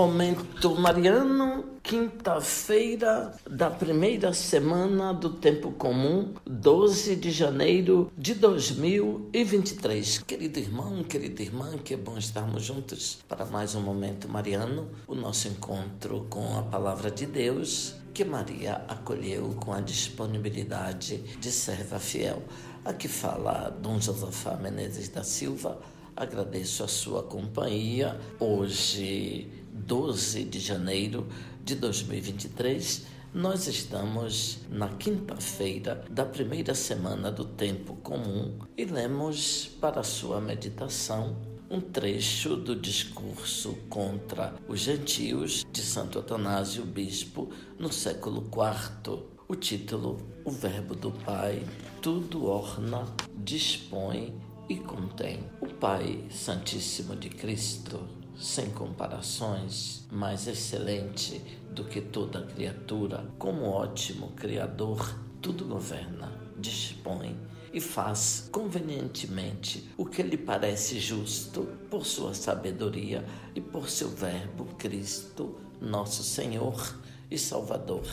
Momento Mariano, quinta-feira da primeira semana do Tempo Comum, 12 de janeiro de 2023. Querido irmão, querida irmã, que é bom estarmos juntos para mais um Momento Mariano, o nosso encontro com a Palavra de Deus que Maria acolheu com a disponibilidade de serva fiel. Aqui fala Dom Josafá Menezes da Silva. Agradeço a sua companhia. Hoje, 12 de janeiro de 2023, nós estamos na quinta-feira da primeira semana do tempo comum e lemos para sua meditação um trecho do discurso contra os gentios de Santo Atanásio Bispo no século IV. O título, O Verbo do Pai, tudo orna, dispõe e contém. O Pai Santíssimo de Cristo, sem comparações, mais excelente do que toda criatura, como ótimo Criador, tudo governa, dispõe e faz convenientemente o que lhe parece justo por sua sabedoria e por seu Verbo Cristo, nosso Senhor e Salvador.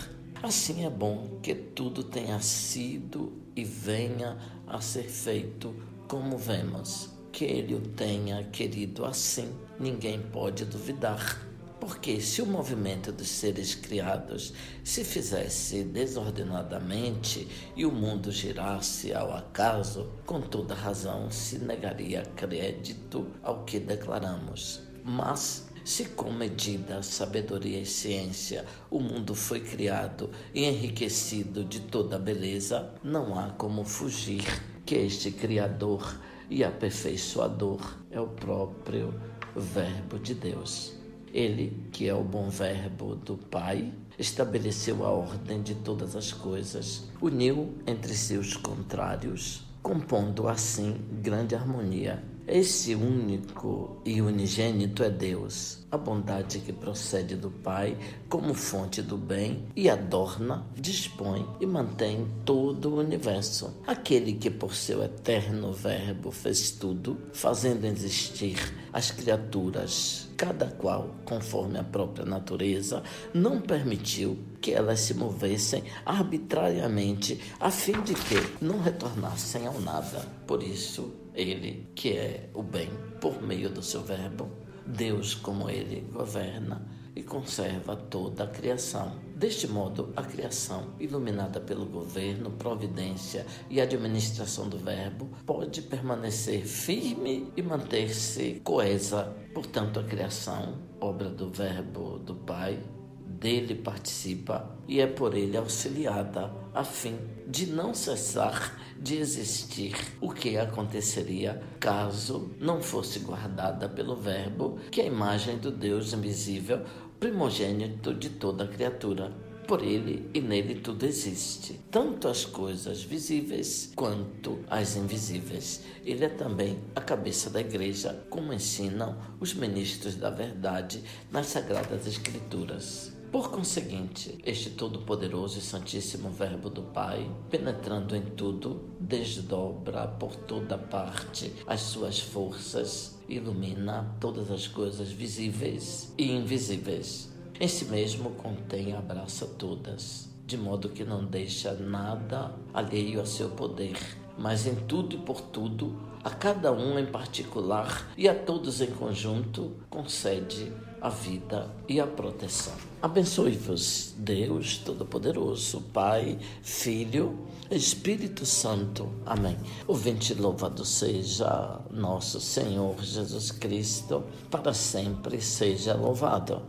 Assim é bom que tudo tenha sido e venha a ser feito como vemos. Que ele o tenha querido assim, ninguém pode duvidar. Porque se o movimento dos seres criados se fizesse desordenadamente e o mundo girasse ao acaso, com toda razão se negaria crédito ao que declaramos. Mas se com medida, sabedoria e ciência o mundo foi criado e enriquecido de toda beleza, não há como fugir que este Criador e aperfeiçoador é o próprio Verbo de Deus. Ele, que é o bom verbo do Pai, estabeleceu a ordem de todas as coisas, uniu entre si os contrários, compondo assim grande harmonia esse único e unigênito é Deus, a bondade que procede do Pai como fonte do bem e adorna, dispõe e mantém todo o universo. Aquele que por seu eterno Verbo fez tudo, fazendo existir as criaturas, cada qual conforme a própria natureza, não permitiu que elas se movessem arbitrariamente a fim de que não retornassem ao nada. Por isso, ele, que é o bem, por meio do seu Verbo, Deus, como ele, governa e conserva toda a criação. Deste modo, a criação, iluminada pelo governo, providência e administração do Verbo, pode permanecer firme e manter-se coesa. Portanto, a criação, obra do Verbo do Pai, dele participa e é por ele auxiliada, a fim de não cessar de existir, o que aconteceria caso não fosse guardada pelo Verbo, que é a imagem do Deus invisível, primogênito de toda criatura. Por ele e nele tudo existe, tanto as coisas visíveis quanto as invisíveis. Ele é também a cabeça da igreja, como ensinam os ministros da verdade nas Sagradas Escrituras. Por conseguinte, este todo-poderoso e santíssimo Verbo do Pai, penetrando em tudo, desdobra por toda parte as suas forças, ilumina todas as coisas visíveis e invisíveis. Em si mesmo contém e abraça todas, de modo que não deixa nada alheio a seu poder, mas em tudo e por tudo, a cada um em particular e a todos em conjunto, concede a vida e a proteção. Abençoe-vos, Deus Todo-Poderoso, Pai, Filho, Espírito Santo. Amém. O vinte louvado seja nosso Senhor Jesus Cristo, para sempre seja louvado.